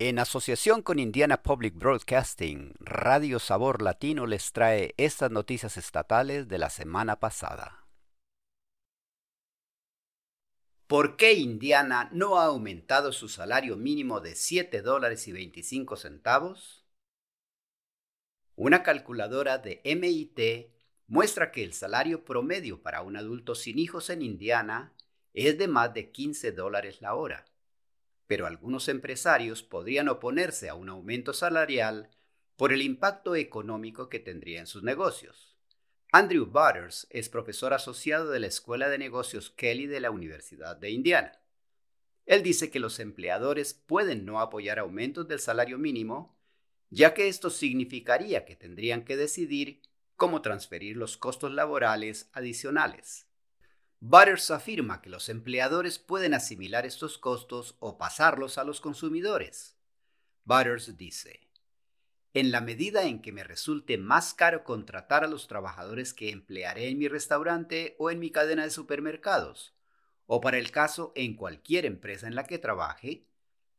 En asociación con Indiana Public Broadcasting, Radio Sabor Latino les trae estas noticias estatales de la semana pasada. ¿Por qué Indiana no ha aumentado su salario mínimo de 7 dólares y 25 centavos? Una calculadora de MIT muestra que el salario promedio para un adulto sin hijos en Indiana es de más de 15 dólares la hora pero algunos empresarios podrían oponerse a un aumento salarial por el impacto económico que tendría en sus negocios. Andrew Butters es profesor asociado de la Escuela de Negocios Kelly de la Universidad de Indiana. Él dice que los empleadores pueden no apoyar aumentos del salario mínimo, ya que esto significaría que tendrían que decidir cómo transferir los costos laborales adicionales. Butters afirma que los empleadores pueden asimilar estos costos o pasarlos a los consumidores. Butters dice, en la medida en que me resulte más caro contratar a los trabajadores que emplearé en mi restaurante o en mi cadena de supermercados, o para el caso en cualquier empresa en la que trabaje,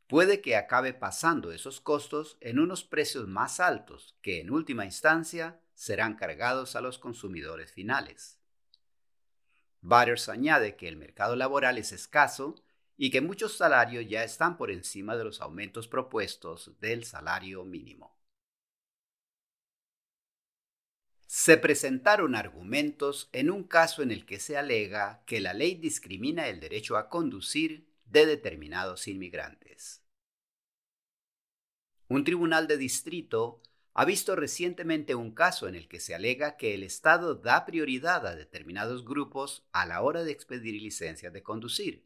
puede que acabe pasando esos costos en unos precios más altos que en última instancia serán cargados a los consumidores finales. Butters añade que el mercado laboral es escaso y que muchos salarios ya están por encima de los aumentos propuestos del salario mínimo. Se presentaron argumentos en un caso en el que se alega que la ley discrimina el derecho a conducir de determinados inmigrantes. Un tribunal de distrito ha visto recientemente un caso en el que se alega que el Estado da prioridad a determinados grupos a la hora de expedir licencias de conducir.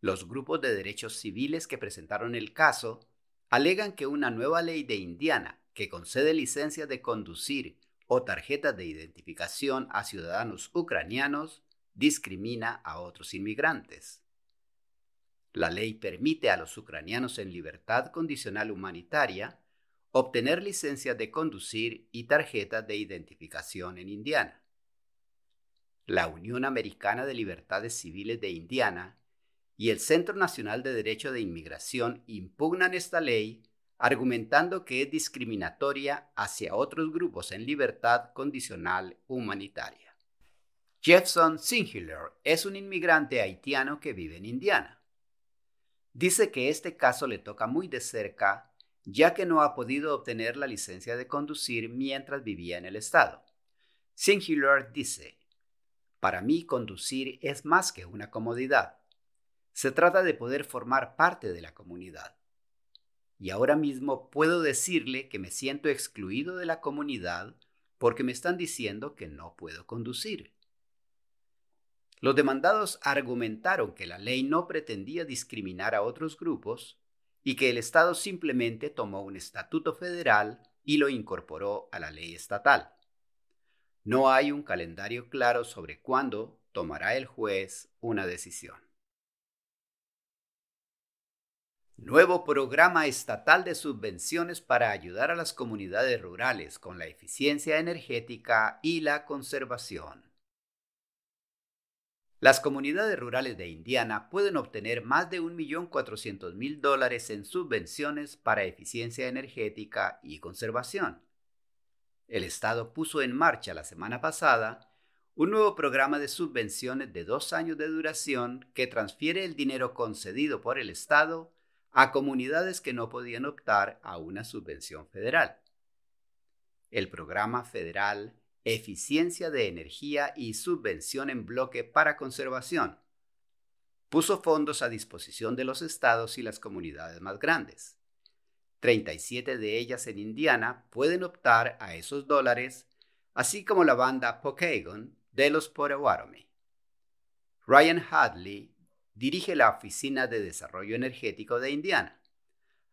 Los grupos de derechos civiles que presentaron el caso alegan que una nueva ley de Indiana que concede licencias de conducir o tarjetas de identificación a ciudadanos ucranianos discrimina a otros inmigrantes. La ley permite a los ucranianos en libertad condicional humanitaria obtener licencia de conducir y tarjeta de identificación en Indiana. La Unión Americana de Libertades Civiles de Indiana y el Centro Nacional de Derecho de Inmigración impugnan esta ley argumentando que es discriminatoria hacia otros grupos en libertad condicional humanitaria. Jefferson Singular es un inmigrante haitiano que vive en Indiana. Dice que este caso le toca muy de cerca ya que no ha podido obtener la licencia de conducir mientras vivía en el estado. Singular dice, para mí conducir es más que una comodidad. Se trata de poder formar parte de la comunidad. Y ahora mismo puedo decirle que me siento excluido de la comunidad porque me están diciendo que no puedo conducir. Los demandados argumentaron que la ley no pretendía discriminar a otros grupos, y que el Estado simplemente tomó un estatuto federal y lo incorporó a la ley estatal. No hay un calendario claro sobre cuándo tomará el juez una decisión. Nuevo programa estatal de subvenciones para ayudar a las comunidades rurales con la eficiencia energética y la conservación. Las comunidades rurales de Indiana pueden obtener más de 1.400.000 dólares en subvenciones para eficiencia energética y conservación. El Estado puso en marcha la semana pasada un nuevo programa de subvenciones de dos años de duración que transfiere el dinero concedido por el Estado a comunidades que no podían optar a una subvención federal. El programa federal eficiencia de energía y subvención en bloque para conservación. Puso fondos a disposición de los estados y las comunidades más grandes. 37 de ellas en Indiana pueden optar a esos dólares, así como la banda Pokagon de los Potawatomi. Ryan Hadley dirige la Oficina de Desarrollo Energético de Indiana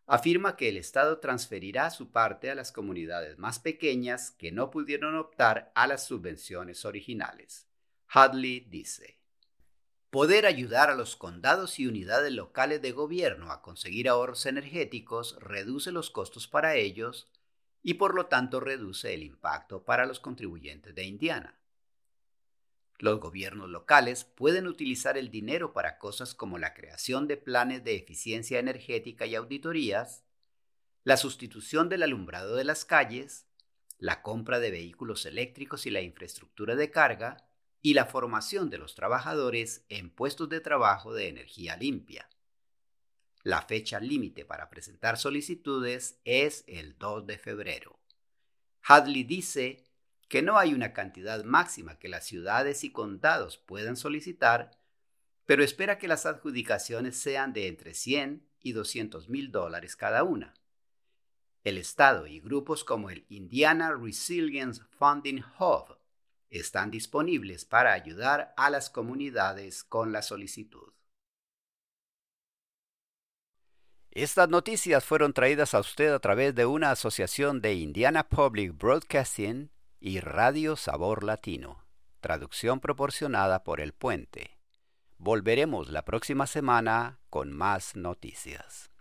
afirma que el Estado transferirá su parte a las comunidades más pequeñas que no pudieron optar a las subvenciones originales. Hadley dice, Poder ayudar a los condados y unidades locales de gobierno a conseguir ahorros energéticos reduce los costos para ellos y por lo tanto reduce el impacto para los contribuyentes de Indiana. Los gobiernos locales pueden utilizar el dinero para cosas como la creación de planes de eficiencia energética y auditorías, la sustitución del alumbrado de las calles, la compra de vehículos eléctricos y la infraestructura de carga, y la formación de los trabajadores en puestos de trabajo de energía limpia. La fecha límite para presentar solicitudes es el 2 de febrero. Hadley dice que no hay una cantidad máxima que las ciudades y condados puedan solicitar, pero espera que las adjudicaciones sean de entre 100 y 200 mil dólares cada una. El Estado y grupos como el Indiana Resilience Funding Hub están disponibles para ayudar a las comunidades con la solicitud. Estas noticias fueron traídas a usted a través de una asociación de Indiana Public Broadcasting y Radio Sabor Latino, traducción proporcionada por El Puente. Volveremos la próxima semana con más noticias.